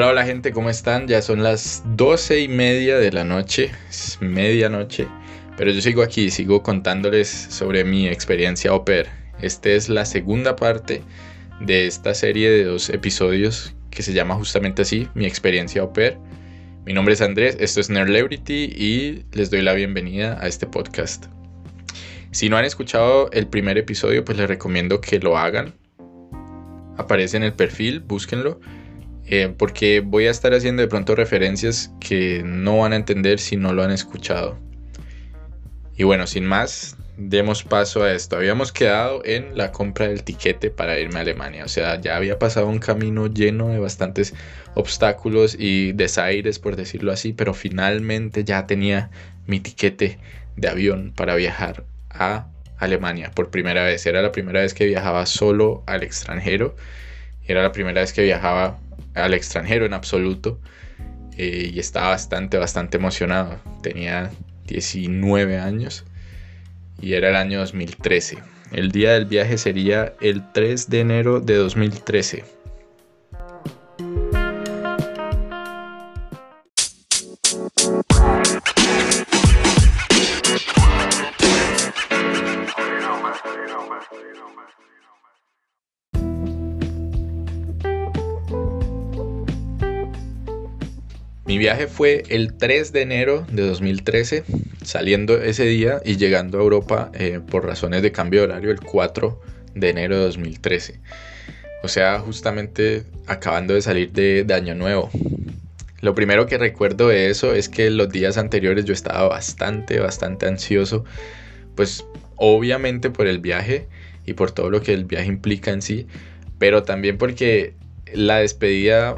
Hola, hola gente, ¿cómo están? Ya son las doce y media de la noche, es medianoche, pero yo sigo aquí, sigo contándoles sobre mi experiencia au pair. Esta es la segunda parte de esta serie de dos episodios que se llama justamente así, mi experiencia au pair. Mi nombre es Andrés, esto es Nerdlebrity y les doy la bienvenida a este podcast. Si no han escuchado el primer episodio, pues les recomiendo que lo hagan. Aparece en el perfil, búsquenlo eh, porque voy a estar haciendo de pronto referencias que no van a entender si no lo han escuchado. Y bueno, sin más, demos paso a esto. Habíamos quedado en la compra del tiquete para irme a Alemania. O sea, ya había pasado un camino lleno de bastantes obstáculos y desaires, por decirlo así, pero finalmente ya tenía mi tiquete de avión para viajar a Alemania por primera vez. Era la primera vez que viajaba solo al extranjero. Era la primera vez que viajaba al extranjero en absoluto. Eh, y estaba bastante, bastante emocionado. Tenía 19 años y era el año 2013. El día del viaje sería el 3 de enero de 2013. Viaje fue el 3 de enero de 2013, saliendo ese día y llegando a Europa eh, por razones de cambio de horario el 4 de enero de 2013. O sea, justamente acabando de salir de, de Año Nuevo. Lo primero que recuerdo de eso es que los días anteriores yo estaba bastante, bastante ansioso, pues obviamente por el viaje y por todo lo que el viaje implica en sí, pero también porque la despedida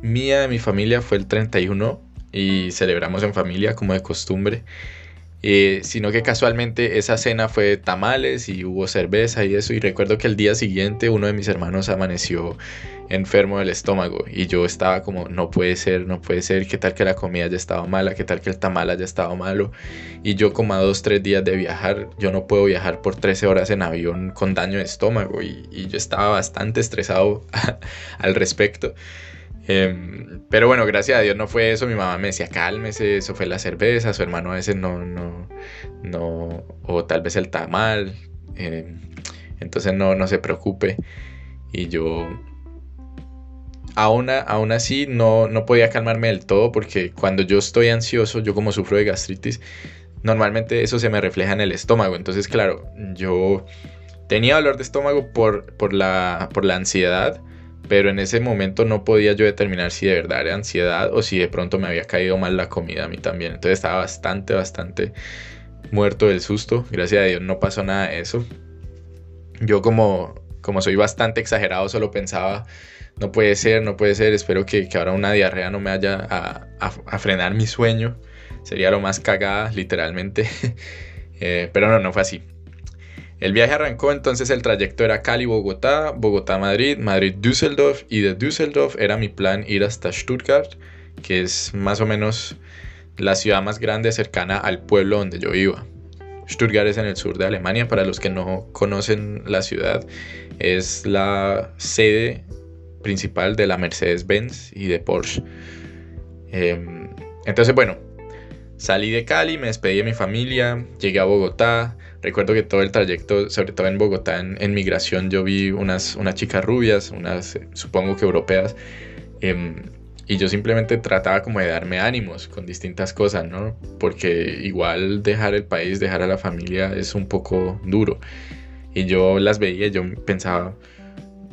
mía de mi familia fue el 31 y celebramos en familia como de costumbre. Eh, sino que casualmente esa cena fue tamales y hubo cerveza y eso. Y recuerdo que el día siguiente uno de mis hermanos amaneció enfermo del estómago y yo estaba como, no puede ser, no puede ser, qué tal que la comida ya estaba mala, qué tal que el tamal haya estado malo. Y yo como a dos, tres días de viajar, yo no puedo viajar por 13 horas en avión con daño de estómago y, y yo estaba bastante estresado al respecto. Em, pero bueno, gracias a Dios no fue eso. Mi mamá me decía, cálmese, eso fue la cerveza. Su hermano a veces no, no, no, o tal vez el tamal. Em, entonces no, no se preocupe. Y yo, aún, aún así, no, no podía calmarme del todo porque cuando yo estoy ansioso, yo como sufro de gastritis, normalmente eso se me refleja en el estómago. Entonces, claro, yo tenía dolor de estómago por, por, la, por la ansiedad pero en ese momento no podía yo determinar si de verdad era ansiedad o si de pronto me había caído mal la comida a mí también. Entonces estaba bastante, bastante muerto del susto. Gracias a Dios no pasó nada de eso. Yo como, como soy bastante exagerado solo pensaba, no puede ser, no puede ser, espero que, ahora una diarrea no me haya a, a, frenar mi sueño. Sería lo más cagada, literalmente. Eh, pero no, no fue así. El viaje arrancó entonces el trayecto era Cali-Bogotá, Bogotá-Madrid, Madrid-Düsseldorf y de Düsseldorf era mi plan ir hasta Stuttgart, que es más o menos la ciudad más grande cercana al pueblo donde yo iba. Stuttgart es en el sur de Alemania, para los que no conocen la ciudad, es la sede principal de la Mercedes-Benz y de Porsche. Em, entonces, bueno, salí de Cali, me despedí de mi familia, llegué a Bogotá, Recuerdo que todo el trayecto, sobre todo en Bogotá, en, migración, yo vi unas, unas chicas rubias, unas eh, supongo que europeas, em, y yo simplemente trataba como de darme ánimos con distintas cosas, ¿no? Porque igual dejar el país, dejar a la familia es un poco duro. Y yo las veía, yo pensaba,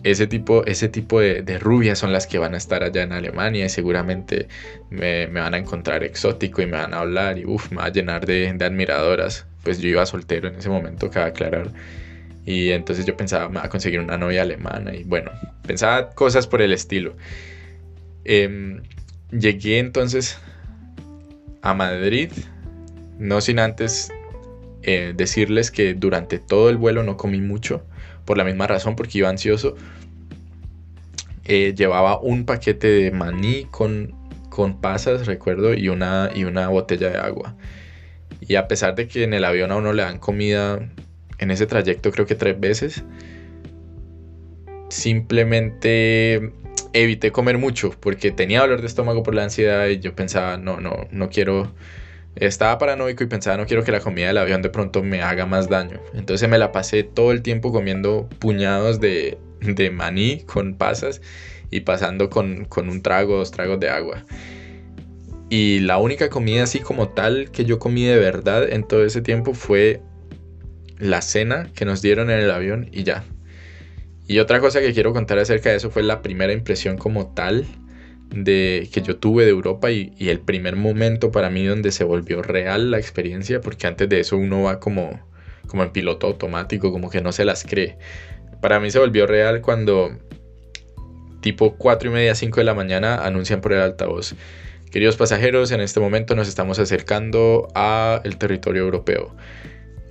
ese tipo, ese tipo de, rubias son las que van a estar allá en Alemania y seguramente me, van a encontrar exótico y me van a hablar y uff, me va a llenar de, de admiradoras pues yo iba soltero en ese momento, cabe aclarar. Y entonces yo pensaba, me a conseguir una novia alemana. Y bueno, pensaba cosas por el estilo. Em, llegué entonces a Madrid, no sin antes eh, decirles que durante todo el vuelo no comí mucho, por la misma razón, porque iba ansioso. Eh, llevaba un paquete de maní con, con pasas, recuerdo, y una, y una botella de agua. Y a pesar de que en el avión a uno le dan comida en ese trayecto creo que tres veces, simplemente evité comer mucho porque tenía dolor de estómago por la ansiedad y yo pensaba, no, no, no quiero, estaba paranoico y pensaba, no quiero que la comida del avión de pronto me haga más daño. Entonces me la pasé todo el tiempo comiendo puñados de, de maní con pasas y pasando con, con un trago, dos tragos de agua. Y la única comida así como tal que yo comí de verdad en todo ese tiempo fue la cena que nos dieron en el avión y ya. Y otra cosa que quiero contar acerca de eso fue la primera impresión como tal de que yo tuve de Europa y, el primer momento para mí donde se volvió real la experiencia, porque antes de eso uno va como, como en piloto automático, como que no se las cree. Para mí se volvió real cuando tipo 4 y media, 5 de la mañana anuncian por el altavoz. Queridos pasajeros, en este momento nos estamos acercando a territorio europeo.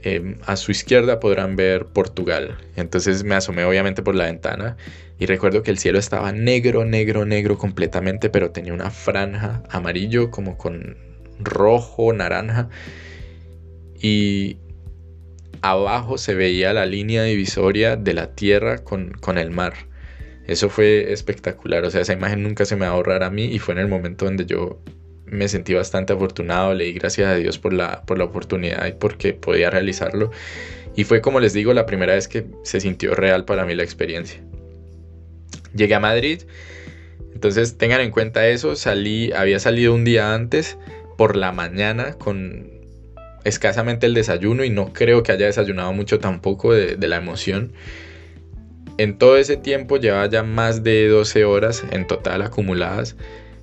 Em, a su izquierda podrán ver Portugal. Entonces me asomé obviamente por la ventana y recuerdo que el cielo estaba negro, negro, negro completamente, pero tenía una franja amarillo como con rojo, naranja. Y abajo se veía la línea divisoria de la tierra con, con el mar. Eso fue espectacular, o sea, esa imagen nunca se me va a ahorrar a mí y fue en el momento donde yo me sentí bastante afortunado, le di gracias a Dios por la, por la oportunidad y porque podía realizarlo. Y fue como les digo, la primera vez que se sintió real para mí la experiencia. Llegué a Madrid, entonces tengan en cuenta eso, salí, había salido un día antes por la mañana con escasamente el desayuno y no creo que haya desayunado mucho tampoco de, de la emoción. En todo ese tiempo llevaba ya más de 12 horas en total acumuladas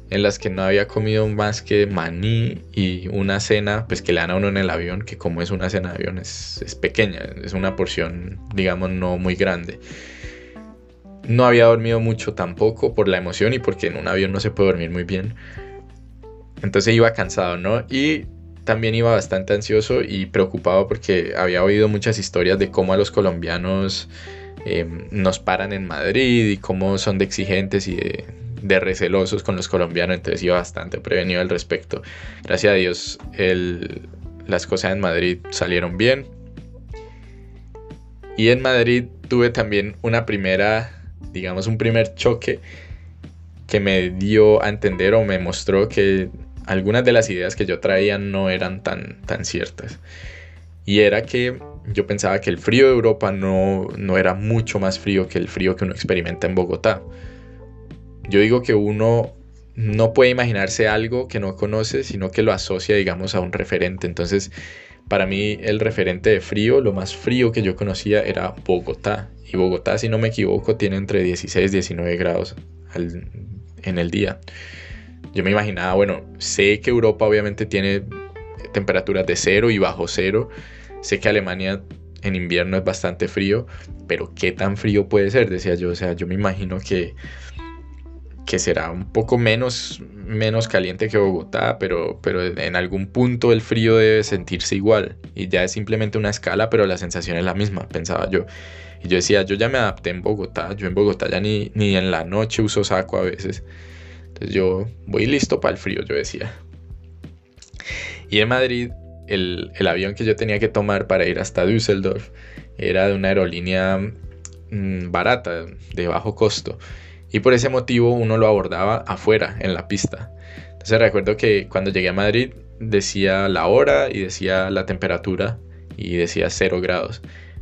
en las que no había comido más que maní y una cena, pues que le dan a uno en el avión, que como es una cena de avión es, es pequeña, es una porción, digamos, no muy grande. No había dormido mucho tampoco por la emoción y porque en un avión no se puede dormir muy bien. Entonces iba cansado, ¿no? Y también iba bastante ansioso y preocupado porque había oído muchas historias de cómo a los colombianos em, nos paran en Madrid y cómo son de exigentes y de, recelosos con los colombianos, entonces iba bastante prevenido al respecto. Gracias a Dios las cosas en Madrid salieron bien. Y en Madrid tuve también una primera, digamos, un primer choque que me dio a entender o me mostró que algunas de las ideas que yo traía no eran tan, tan ciertas. Y era que yo pensaba que el frío de Europa no, no era mucho más frío que el frío que uno experimenta en Bogotá. Yo digo que uno no puede imaginarse algo que no conoce, sino que lo asocia, digamos, a un referente. Entonces, para mí el referente de frío, lo más frío que yo conocía era Bogotá. Y Bogotá, si no me equivoco, tiene entre 16 y 19 grados en el día. Yo me imaginaba, bueno, sé que Europa obviamente tiene temperaturas de cero y bajo cero. Sé que Alemania en invierno es bastante frío, pero ¿qué tan frío puede ser? Decía yo, o sea, yo me imagino que que será un poco menos, menos caliente que Bogotá, pero, pero en algún punto el frío debe sentirse igual. Y ya es simplemente una escala, pero la sensación es la misma, pensaba yo. Y yo decía, yo ya me adapté en Bogotá, yo en Bogotá ya ni, ni en la noche uso saco a veces. Entonces yo voy listo para el frío, yo decía. Y en Madrid, el, el avión que yo tenía que tomar para ir hasta Düsseldorf era de una aerolínea mm, barata, de bajo costo. Y por ese motivo uno lo abordaba afuera, en la pista. Entonces recuerdo que cuando llegué a Madrid decía la hora y decía la temperatura y decía 0 grados.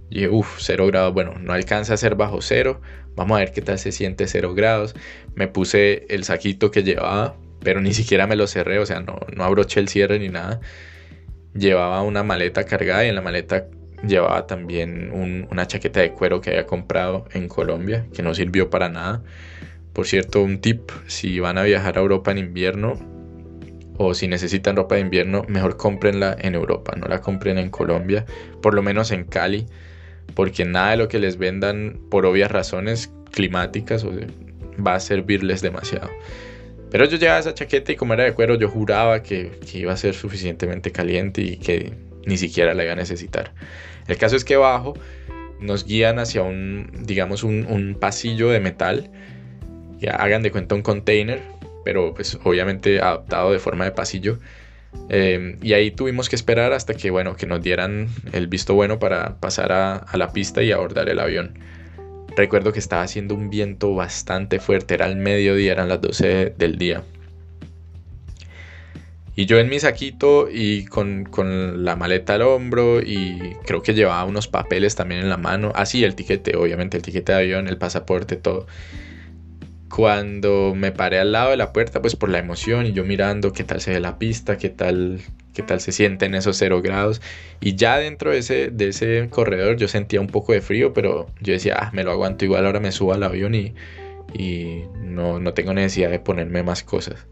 Y dije, uff, 0 grados, bueno, no alcanza a ser bajo cero. Vamos a ver qué tal se siente 0 grados. Me puse el saquito que llevaba, pero ni siquiera me lo cerré, o sea, no, no abroché el cierre ni nada. Llevaba una maleta cargada y en la maleta llevaba también una chaqueta de cuero que había comprado en Colombia, que no sirvió para nada. Por cierto, un tip, si van a viajar a Europa en invierno o si necesitan ropa de invierno, mejor cómprenla en Europa, no la compren en Colombia, por lo menos en Cali, porque nada de lo que les vendan por obvias razones climáticas va a servirles demasiado. Pero yo llevaba esa chaqueta y como era de cuero, yo juraba que, iba a ser suficientemente caliente y que ni siquiera la iba a necesitar. El caso es que abajo nos guían hacia un, digamos, un, un pasillo de metal ya hagan de cuenta un container, pero pues obviamente adaptado de forma de pasillo. Em, y ahí tuvimos que esperar hasta que, bueno, que nos dieran el visto bueno para pasar a, la pista y abordar el avión. Recuerdo que estaba haciendo un viento bastante fuerte, era el mediodía, eran las 12 del día. Y yo en mi saquito y con, la maleta al hombro y creo que llevaba unos papeles también en la mano. Así ah, el tiquete, obviamente, el tiquete de avión, el pasaporte, todo. Cuando me paré al lado de la puerta, pues por la emoción y yo mirando qué tal se ve la pista, qué tal, qué tal se siente en esos cero grados. Y ya dentro de ese, de ese corredor yo sentía un poco de frío, pero yo decía, ah, me lo aguanto igual, ahora me subo al avión y, y no, no tengo necesidad de ponerme más cosas.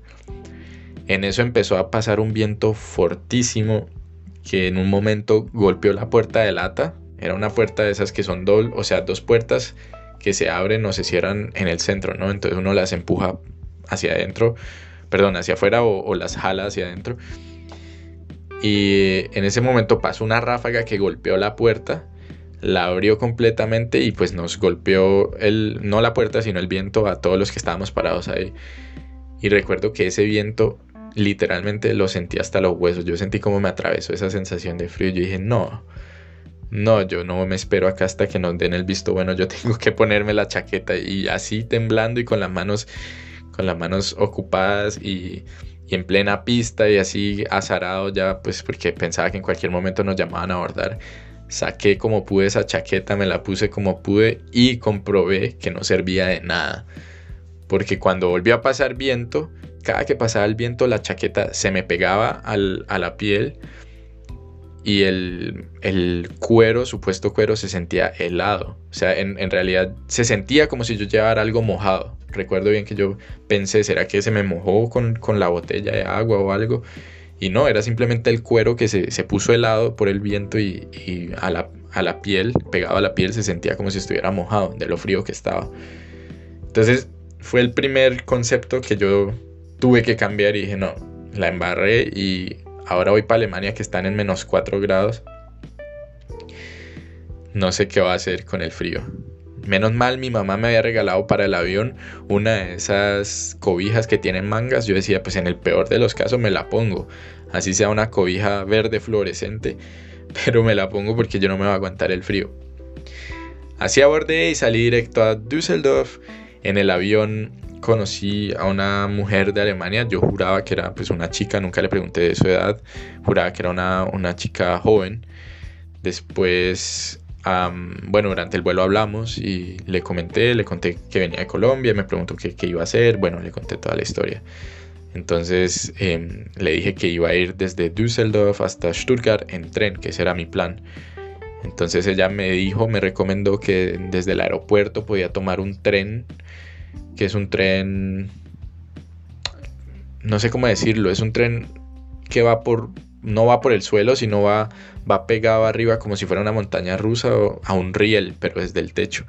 En eso empezó a pasar un viento fortísimo que en un momento golpeó la puerta de lata. Era una puerta de esas que son doble, o sea, dos puertas que se abren o se cierran en el centro, ¿no? Entonces uno las empuja hacia adentro, perdón, hacia afuera o, las jala hacia adentro. Y en ese momento pasó una ráfaga que golpeó la puerta, la abrió completamente y pues nos golpeó el, no la puerta, sino el viento a todos los que estábamos parados ahí. Y recuerdo que ese viento literalmente lo sentí hasta los huesos. Yo sentí como me atravesó esa sensación de frío. Yo dije, no, no, yo no me espero acá hasta que nos den el visto bueno. Yo tengo que ponerme la chaqueta y así temblando y con las manos, con las manos ocupadas y, y en plena pista y así azarado ya, pues porque pensaba que en cualquier momento nos llamaban a abordar. Saqué como pude esa chaqueta, me la puse como pude y comprobé que no servía de nada. Porque cuando volvió a pasar viento, cada que pasaba el viento la chaqueta se me pegaba a la piel y el, cuero, supuesto cuero, se sentía helado. O sea, en, realidad se sentía como si yo llevara algo mojado. Recuerdo bien que yo pensé, ¿será que se me mojó con, la botella de agua o algo? Y no, era simplemente el cuero que se, puso helado por el viento y, a, la, a la piel, pegado a la piel, se sentía como si estuviera mojado de lo frío que estaba. Entonces fue el primer concepto que yo tuve que cambiar y dije, no, la embarré y ahora voy para Alemania que están en menos 4 grados. No sé qué va a hacer con el frío. Menos mal mi mamá me había regalado para el avión una de esas cobijas que tienen mangas. Yo decía, pues en el peor de los casos me la pongo. Así sea una cobija verde fluorescente. Pero me la pongo porque yo no me voy a aguantar el frío. Así abordé y salí directo a Düsseldorf. En el avión conocí a una mujer de Alemania, yo juraba que era pues una chica, nunca le pregunté de su edad, juraba que era una, chica joven. Después, bueno, durante el vuelo hablamos y le comenté, le conté que venía de Colombia, me preguntó qué, iba a hacer, bueno, le conté toda la historia. Entonces em, le dije que iba a ir desde Düsseldorf hasta Stuttgart en tren, que ese era mi plan. Entonces ella me dijo, me recomendó que desde el aeropuerto podía tomar un tren que es un tren, no sé cómo decirlo, es un tren que va por, no va por el suelo, sino va, va pegado arriba como si fuera una montaña rusa o a un riel, pero desde el techo.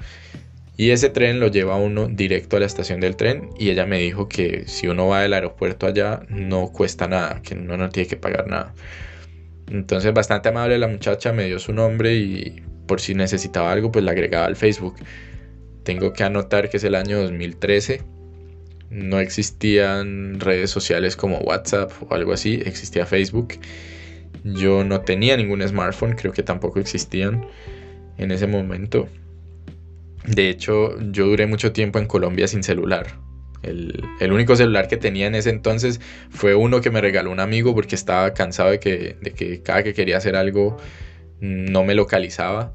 Y ese tren lo lleva uno directo a la estación del tren y ella me dijo que si uno va del aeropuerto allá no cuesta nada, que uno no tiene que pagar nada. Entonces bastante amable la muchacha me dio su nombre y por si necesitaba algo pues la agregaba al Facebook. Tengo que anotar que es el año 2013. No existían redes sociales como WhatsApp o algo así, existía Facebook. Yo no tenía ningún smartphone, creo que tampoco existían en ese momento. De hecho, yo duré mucho tiempo en Colombia sin celular. El, único celular que tenía en ese entonces fue uno que me regaló un amigo porque estaba cansado de que, de que cada que quería hacer algo no me localizaba.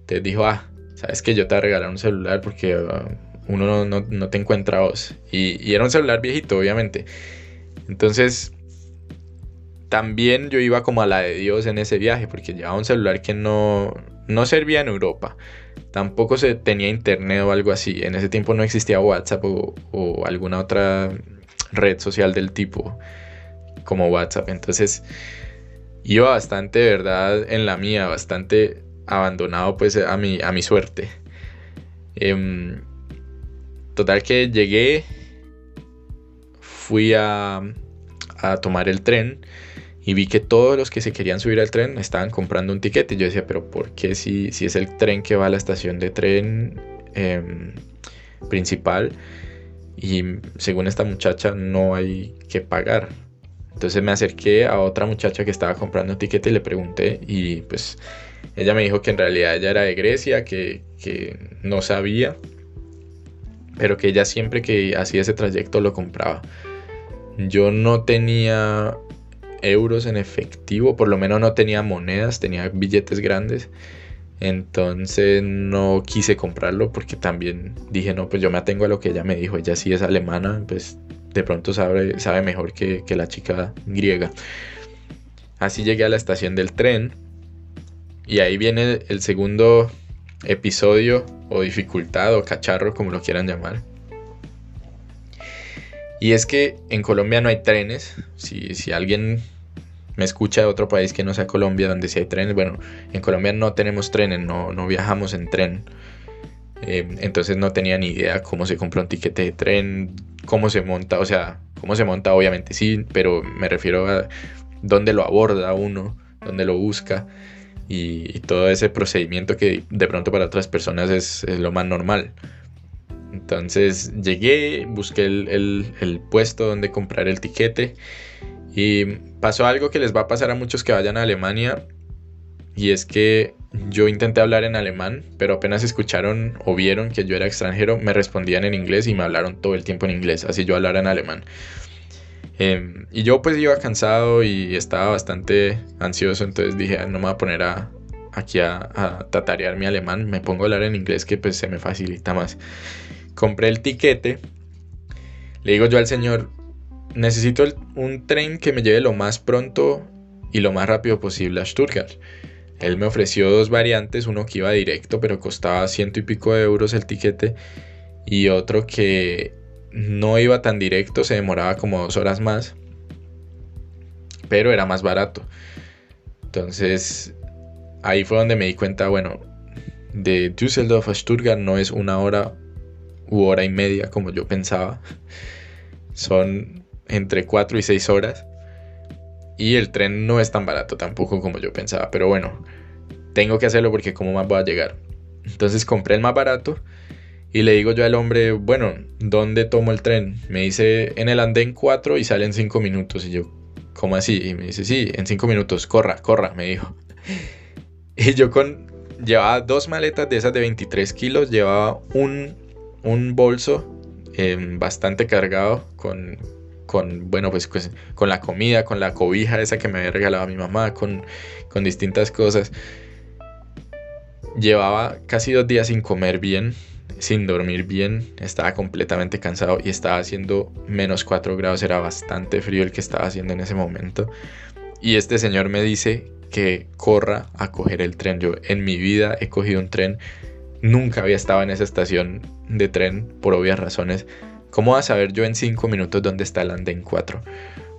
Entonces dijo, ah, sabes que yo te voy a regalar un celular porque uh, uno no, te encuentra vos. Y, era un celular viejito, obviamente. Entonces, también yo iba como a la de Dios en ese viaje porque llevaba un celular que no, no servía en Europa. Tampoco se tenía internet o algo así. En ese tiempo no existía WhatsApp o, alguna otra red social del tipo como WhatsApp. Entonces, iba bastante, de verdad, en la mía, bastante abandonado pues a mi, a mi suerte. Em, total que llegué, fui a, a tomar el tren y vi que todos los que se querían subir al tren estaban comprando un tiquete. Y yo decía, pero ¿por qué si, si es el tren que va a la estación de tren em, principal? Y según esta muchacha no hay que pagar. Entonces me acerqué a otra muchacha que estaba comprando un tiquete y le pregunté y pues Ella me dijo que en realidad ella era de Grecia, que, que no sabía, pero que ella siempre que hacía ese trayecto lo compraba. Yo no tenía euros en efectivo, por lo menos no tenía monedas, tenía billetes grandes. Entonces no quise comprarlo porque también dije, no, pues yo me atengo a lo que ella me dijo, ella sí es alemana, pues de pronto sabe, sabe mejor que, que la chica griega. Así llegué a la estación del tren y ahí viene el segundo episodio o dificultad o cacharro, como lo quieran llamar. Y es que en Colombia no hay trenes. Si, si alguien me escucha de otro país que no sea Colombia, donde sí hay trenes, bueno, en Colombia no tenemos trenes, no, no viajamos en tren. Eh, entonces no tenía ni idea cómo se compra un tiquete de tren, cómo se monta, o sea, cómo se monta obviamente sí, pero me refiero a dónde lo aborda uno, dónde lo busca y, todo ese procedimiento que de pronto para otras personas es, lo más normal. Entonces llegué, busqué el, puesto donde comprar el tiquete y pasó algo que les va a pasar a muchos que vayan a Alemania y es que yo intenté hablar en alemán, pero apenas escucharon o vieron que yo era extranjero, me respondían en inglés y me hablaron todo el tiempo en inglés, así yo hablara en alemán. Em, y yo pues iba cansado y estaba bastante ansioso, entonces dije, no me voy a poner aquí a, a, tatarear mi alemán, me pongo a hablar en inglés que pues se me facilita más. Compré el tiquete, le digo yo al señor, necesito un tren que me lleve lo más pronto y lo más rápido posible a Stuttgart. Él me ofreció dos variantes, uno que iba directo pero costaba ciento y pico de euros el tiquete y otro que no iba tan directo, se demoraba como dos horas más, pero era más barato. Entonces ahí fue donde me di cuenta, bueno, de Düsseldorf a Stuttgart no es una hora u hora y media como yo pensaba. Son entre cuatro y seis horas. Y el tren no es tan barato tampoco como yo pensaba. Pero bueno, tengo que hacerlo porque cómo más voy a llegar. Entonces compré el más barato y le digo yo al hombre, bueno, ¿dónde tomo el tren? Me dice, en el andén 4 y sale en 5 minutos. Y yo, ¿cómo así? Y me dice, sí, en 5 minutos, corra, corra, me dijo. Y yo con, llevaba dos maletas de esas de 23 kilos, llevaba un, un bolso em, bastante cargado con, con, bueno, pues, pues, con la comida, con la cobija esa que me había regalado mi mamá, con, con distintas cosas. Llevaba casi dos días sin comer bien, sin dormir bien, estaba completamente cansado y estaba haciendo menos 4 grados, era bastante frío el que estaba haciendo en ese momento. Y este señor me dice que corra a coger el tren. Yo en mi vida he cogido un tren, nunca había estado en esa estación de tren por obvias razones. ¿Cómo va a saber yo en 5 minutos dónde está el andén 4?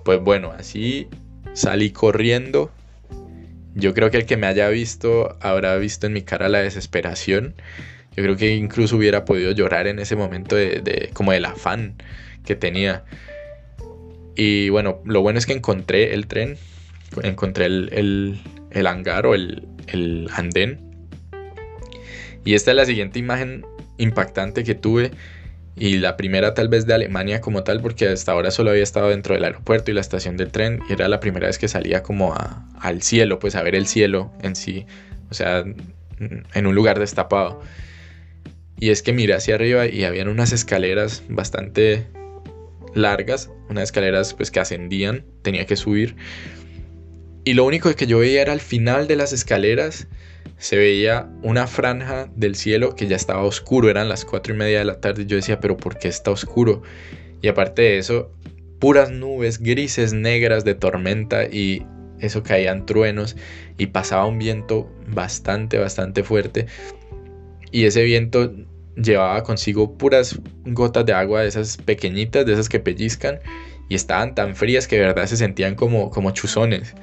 Pues bueno, así salí corriendo. Yo creo que el que me haya visto habrá visto en mi cara la desesperación yo creo que incluso hubiera podido llorar en ese momento de, como del afán que tenía. Y bueno, lo bueno es que encontré el tren, encontré el, el, hangar o el, el andén. Y esta es la siguiente imagen impactante que tuve y la primera tal vez de Alemania como tal porque hasta ahora solo había estado dentro del aeropuerto y la estación del tren y era la primera vez que salía como al cielo, pues a ver el cielo en sí, o sea, en un lugar destapado. Y es que miré hacia arriba y habían unas escaleras bastante largas, unas escaleras pues que ascendían, tenía que subir. Y lo único que yo veía era al final de las escaleras se veía una franja del cielo que ya estaba oscuro, eran las cuatro y media de la tarde yo decía, pero ¿por qué está oscuro? Y aparte de eso, puras nubes grises, negras de tormenta y eso caían truenos y pasaba un viento bastante, bastante fuerte y ese viento llevaba consigo puras gotas de agua de esas pequeñitas, de esas que pellizcan y estaban tan frías que de verdad se sentían como, como chuzones.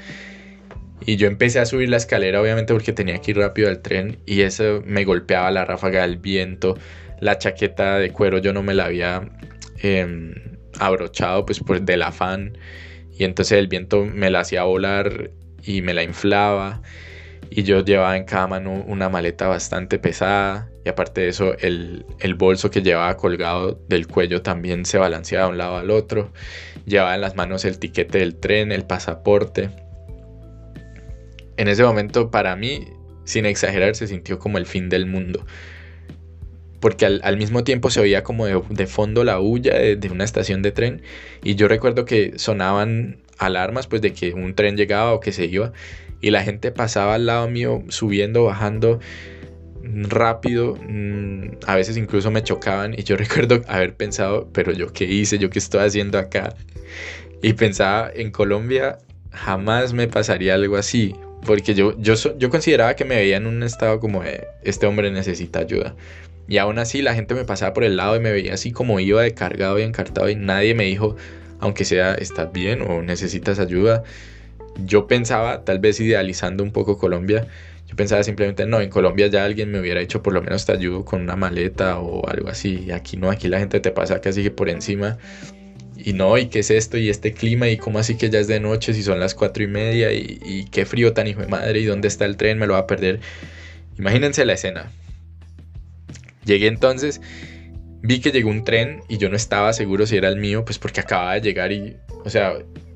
Y yo empecé a subir la escalera obviamente porque tenía que ir rápido al tren y eso me golpeaba la ráfaga del viento, la chaqueta de cuero yo no me la había em, abrochado pues por del afán y entonces el viento me la hacía volar y me la inflaba y yo llevaba en cada mano una maleta bastante pesada y aparte de eso el, bolso que llevaba colgado del cuello también se balanceaba de un lado al otro. Llevaba en las manos el tiquete del tren, el pasaporte. En ese momento para mí sin exagerar, se sintió como el fin del mundo. Porque al, mismo tiempo se oía como de, fondo la huya de, de, una estación de tren. Y yo recuerdo que sonaban alarmas pues de que un tren llegaba o que se iba. Y la gente pasaba al lado mío subiendo, bajando rápido, mm, a veces incluso me chocaban y yo recuerdo haber pensado, pero yo qué hice, yo qué estoy haciendo acá. Y pensaba, en Colombia jamás me pasaría algo así, porque yo, yo, yo consideraba que me veía en un estado como de, este hombre necesita ayuda. Y aún así la gente me pasaba por el lado y me veía así como iba de cargado y encartado y nadie me dijo, aunque sea, estás bien o necesitas ayuda. Yo pensaba, tal vez idealizando un poco Colombia, yo pensaba simplemente, no, en Colombia ya alguien me hubiera hecho por lo menos te ayudo con una maleta o algo así. Aquí no, aquí la gente te pasa casi que por encima. Y no, ¿y qué es esto? ¿Y este clima? ¿Y cómo así que ya es de noche si son las cuatro y media? ¿Y, qué frío tan hijo de madre? ¿Y dónde está el tren? Me lo va a perder. Imagínense la escena. Llegué entonces, vi que llegó un tren y yo no estaba seguro si era el mío, pues porque acababa de llegar y, o sea,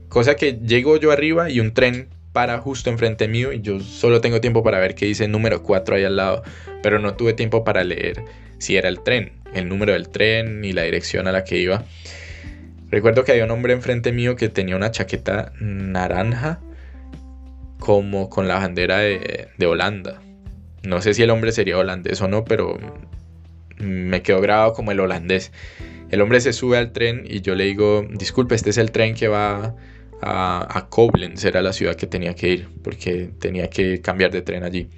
cosa que llego yo arriba y un tren para justo enfrente mío y yo solo tengo tiempo para ver qué dice número 4 ahí al lado, pero no tuve tiempo para leer si era el tren, el número del tren y la dirección a la que iba. Recuerdo que había un hombre enfrente mío que tenía una chaqueta naranja como con la bandera de, de Holanda. No sé si el hombre sería holandés o no, pero me quedó grabado como el holandés. El hombre se sube al tren y yo le digo, disculpe, este es el tren que va a, a Koblenz, era la ciudad que tenía que ir, porque tenía que cambiar de tren allí.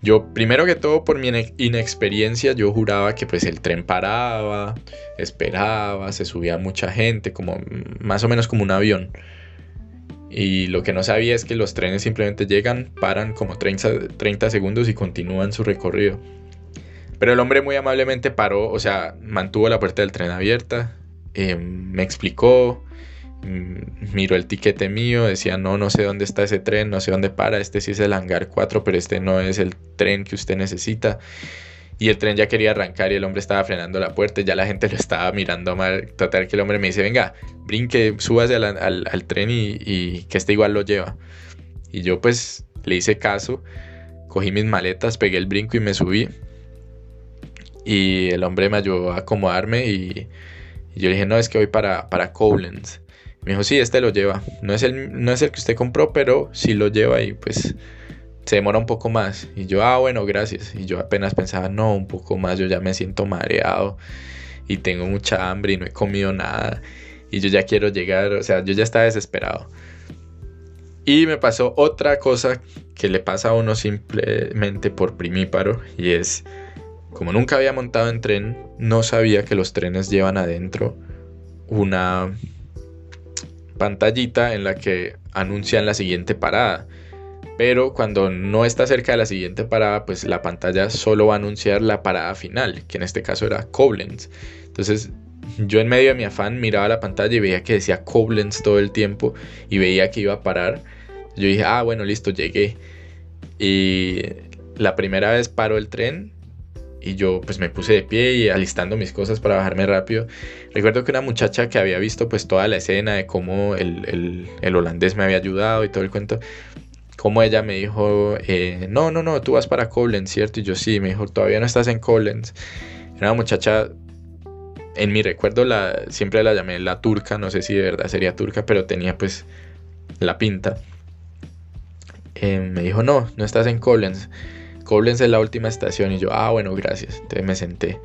Yo, primero que todo, por mi inexperiencia, yo juraba que pues el tren paraba, esperaba, se subía mucha gente, como más o menos como un avión. Y lo que no sabía es que los trenes simplemente llegan, paran como 30, 30 segundos y continúan su recorrido. Pero el hombre muy amablemente paró, o sea, mantuvo la puerta del tren abierta, eh, me explicó, Mm, miró el tiquete mío, decía, no, no sé dónde está ese tren, no sé dónde para, este sí es el hangar 4, pero este no es el tren que usted necesita. Y el tren ya quería arrancar y el hombre estaba frenando la puerta, ya la gente lo estaba mirando mal. Total que el hombre me dice, venga, brinque, súbase al, al, tren y, y, que este igual lo lleva. Y yo pues le hice caso, cogí mis maletas, pegué el brinco y me subí. Y el hombre me ayudó a acomodarme y, y yo le dije, no, es que voy para, para Koblenz. Me dijo, sí, este lo lleva. No es, el, no es el que usted compró, pero sí lo lleva y pues se demora un poco más. Y yo, ah, bueno, gracias. Y yo apenas pensaba, no, un poco más, yo ya me siento mareado y tengo mucha hambre y no he comido nada. Y yo ya quiero llegar, o sea, yo ya estaba desesperado. Y me pasó otra cosa que le pasa a uno simplemente por primíparo y es, como nunca había montado en tren, no sabía que los trenes llevan adentro una pantallita en la que anuncian la siguiente parada. Pero cuando no está cerca de la siguiente parada, pues la pantalla solo va a anunciar la parada final, que en este caso era Koblenz. Entonces yo en medio de mi afán miraba la pantalla y veía que decía Koblenz todo el tiempo y veía que iba a parar. Yo dije, ah, bueno, listo, llegué. Y la primera vez paró el tren y yo pues me puse de pie y alistando mis cosas para bajarme rápido. Recuerdo que una muchacha que había visto pues toda la escena de cómo el, holandés me había ayudado y todo el cuento, como ella me dijo, eh, no, no, no, tú vas para Koblenz, ¿cierto? Y yo sí, me dijo, todavía no estás en Koblenz. Era una muchacha, en mi recuerdo la, siempre la llamé la turca, no sé si de verdad sería turca, pero tenía pues la pinta. Eh, me dijo, no, no estás en Koblenz Koblenz es la última estación y yo, ah, bueno, gracias. Entonces me senté.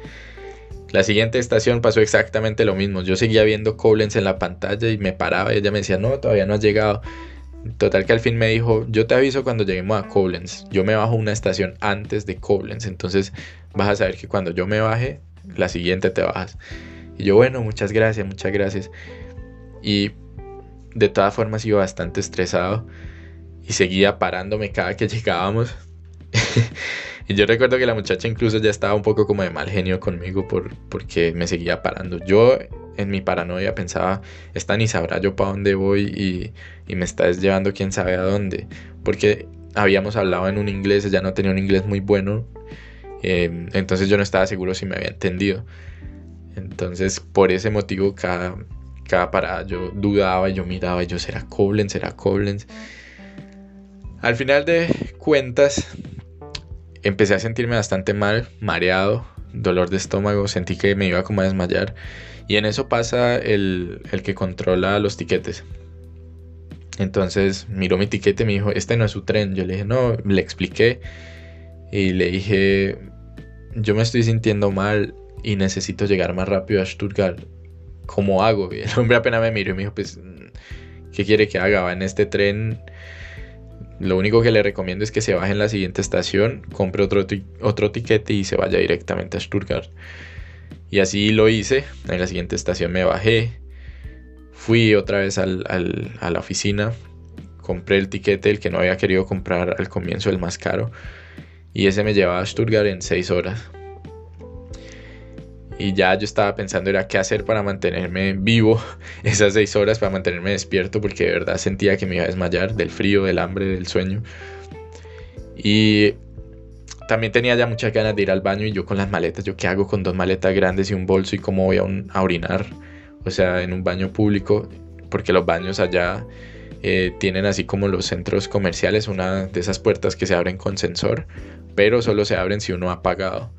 La siguiente estación pasó exactamente lo mismo. Yo seguía viendo Koblenz en la pantalla y me paraba y ella me decía, no, todavía no has llegado. Total que al fin me dijo, yo te aviso cuando lleguemos a Koblenz. Yo me bajo una estación antes de Koblenz. Entonces vas a saber que cuando yo me baje, la siguiente te bajas. Y yo, bueno, muchas gracias, muchas gracias. Y de todas formas iba bastante estresado y seguía parándome cada que llegábamos y yo recuerdo que la muchacha incluso ya estaba un poco como de mal genio conmigo por, porque me seguía parando. Yo en mi paranoia pensaba, esta ni sabrá yo para dónde voy y, me estás llevando quién sabe a dónde. Porque habíamos hablado en un inglés, ella no tenía un inglés muy bueno. Em, entonces yo no estaba seguro si me había entendido. Entonces por ese motivo cada, cada parada yo dudaba, yo miraba, yo será Koblenz, será Koblenz. Al final de cuentas, empecé a sentirme bastante mal, mareado, dolor de estómago, sentí que me iba como a desmayar. Y en eso pasa el, el que controla los tiquetes. Entonces miró mi tiquete y me dijo, este no es su tren. Yo le dije, no, le expliqué y le dije, yo me estoy sintiendo mal y necesito llegar más rápido a Stuttgart. ¿Cómo hago? Y el hombre apenas me miró y me dijo, pues, ¿qué quiere que haga? Va en este tren. Lo único que le recomiendo es que se baje en la siguiente estación, compre otro, otro tiquete y se vaya directamente a Stuttgart. Y así lo hice. En la siguiente estación me bajé. Fui otra vez a la oficina. Compré el tiquete, el que no había querido comprar al comienzo, el más caro y ese me llevaba a Stuttgart en seis horas. Y ya yo estaba pensando era qué hacer para mantenerme vivo esas seis horas, para mantenerme despierto, porque de verdad sentía que me iba a desmayar del frío, del hambre, del sueño. Y también tenía ya muchas ganas de ir al baño y yo con las maletas, yo qué hago con dos maletas grandes y un bolso y cómo voy a, a orinar, o sea, en un baño público, porque los baños allá eh, tienen así como los centros comerciales, una de esas puertas que se abren con sensor, pero solo se abren si uno ha pagado.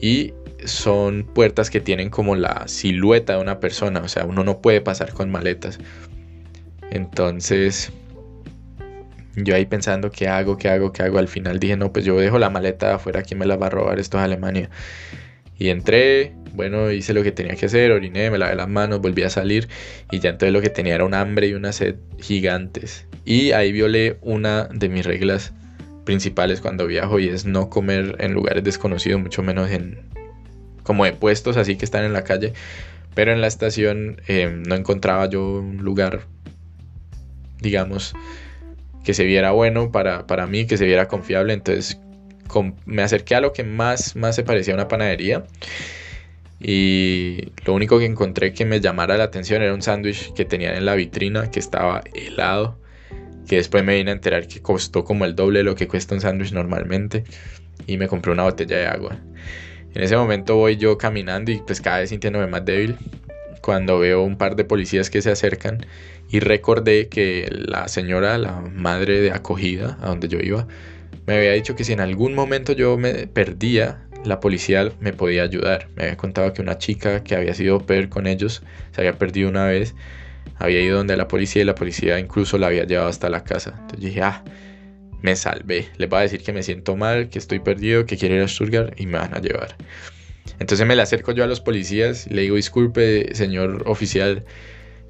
Y son puertas que tienen como la silueta de una persona, o sea, uno no puede pasar con maletas. Entonces, yo ahí pensando, ¿qué hago? ¿Qué hago? ¿Qué hago? Al final dije, no, pues yo dejo la maleta afuera, ¿quién me la va a robar? Esto es Alemania. Y entré, bueno, hice lo que tenía que hacer, oriné, me lavé las manos, volví a salir y ya entonces lo que tenía era un hambre y una sed gigantes. Y ahí violé una de mis reglas principales cuando viajo y es no comer en lugares desconocidos, mucho menos en como de puestos así que están en la calle. Pero en la estación em, no encontraba yo un lugar, digamos, que se viera bueno para, para mí, que se viera confiable. Entonces me acerqué a lo que más, más se parecía a una panadería. Y lo único que encontré que me llamara la atención era un sándwich que tenían en la vitrina que estaba helado. Que después me vine a enterar que costó como el doble de lo que cuesta un sándwich normalmente. Y me compré una botella de agua. En ese momento voy yo caminando y pues cada vez sintiéndome más débil. Cuando veo un par de policías que se acercan y recordé que la señora, la madre de acogida a donde yo iba, me había dicho que si en algún momento yo me perdía, la policía me podía ayudar. Me había contado que una chica que había sido per con ellos se había perdido una vez, había ido donde la policía y la policía incluso la había llevado hasta la casa. Entonces dije, ah, me salvé. Les voy a decir que me siento mal, que estoy perdido, que quiero ir a Stuttgart y me van a llevar. Entonces me le acerco yo a los policías le digo, disculpe, señor oficial,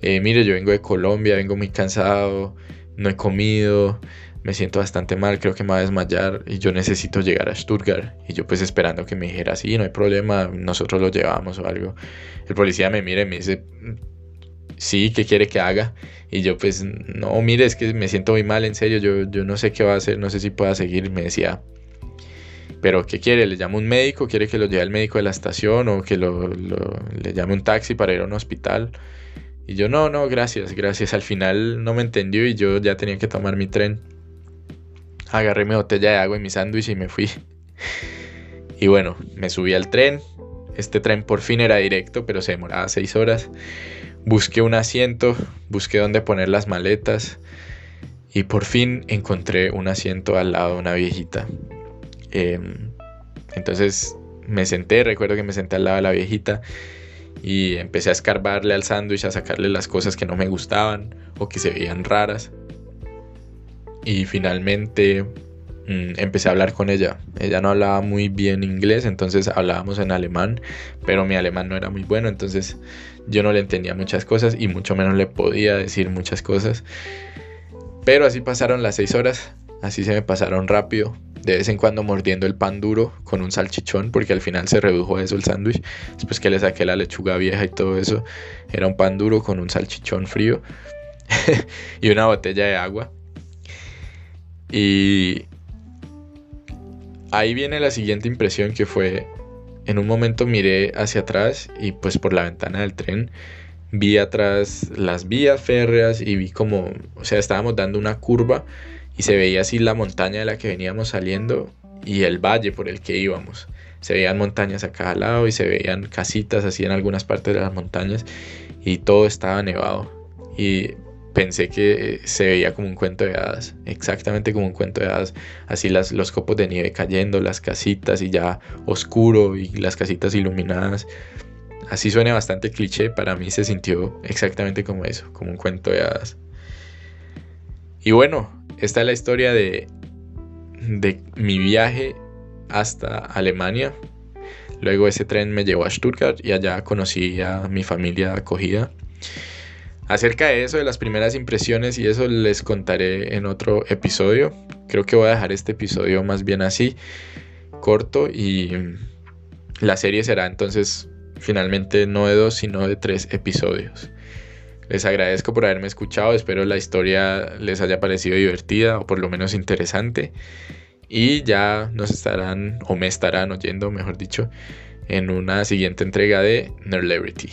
eh, mire, yo vengo de Colombia, vengo muy cansado, no he comido, me siento bastante mal, creo que me va a desmayar y yo necesito llegar a Stuttgart. Y yo pues esperando que me dijera, sí, no hay problema, nosotros lo llevamos o algo. El policía me mira y me dice, sí, ¿qué quiere que haga? Y yo pues, no, mire, es que me siento muy mal, en serio, yo, yo no sé qué va a hacer, no sé si pueda seguir. Me decía, pero ¿qué quiere? ¿Le llamo un médico? ¿Quiere que lo lleve al médico de la estación o que lo, le llame un taxi para ir a un hospital? Y yo, no, no, gracias, gracias. Al final no me entendió y yo ya tenía que tomar mi tren agarré mi botella de agua y mi sándwich y me fui. Y bueno, me subí al tren. Este tren por fin era directo, pero se demoraba seis horas. Busqué un asiento, busqué dónde poner las maletas y por fin encontré un asiento al lado de una viejita. Em, entonces me senté, recuerdo que me senté al lado de la viejita y empecé a escarbarle al sándwich, a sacarle las cosas que no me gustaban o que se veían raras y finalmente empecé a hablar con ella. Ella no hablaba muy bien inglés, entonces hablábamos en alemán, pero mi alemán no era muy bueno, entonces yo no le entendía muchas cosas y mucho menos le podía decir muchas cosas. Pero así pasaron las seis horas, así se me pasaron rápido, de vez en cuando mordiendo el pan duro con un salchichón, porque al final se redujo eso el sándwich, después que le saqué la lechuga vieja y todo eso, era un pan duro con un salchichón frío y una botella de agua. Y ahí viene la siguiente impresión que fue, en un momento miré hacia atrás y pues por la ventana del tren vi atrás las vías férreas y vi como, o sea, estábamos dando una curva y se veía así la montaña de la que veníamos saliendo y el valle por el que íbamos. Se veían montañas a cada lado y se veían casitas así en algunas partes de las montañas y todo estaba nevado. Y pensé que se veía como un cuento de hadas, exactamente como un cuento de hadas, así las, los copos de nieve cayendo, las casitas y ya oscuro y las casitas iluminadas. Así suena bastante cliché, para mí se sintió exactamente como eso, como un cuento de hadas. Y bueno, esta es la historia de, de mi viaje hasta Alemania. Luego ese tren me llevó a Stuttgart y allá conocí a mi familia acogida. Acerca de eso, de las primeras impresiones y eso les contaré en otro episodio. Creo que voy a dejar este episodio más bien así, corto y la serie será entonces finalmente no de dos, sino de tres episodios. Les agradezco por haberme escuchado, espero la historia les haya parecido divertida o por lo menos interesante. Y ya nos estarán, o me estarán oyendo, mejor dicho, en una siguiente entrega de Nerlebrity.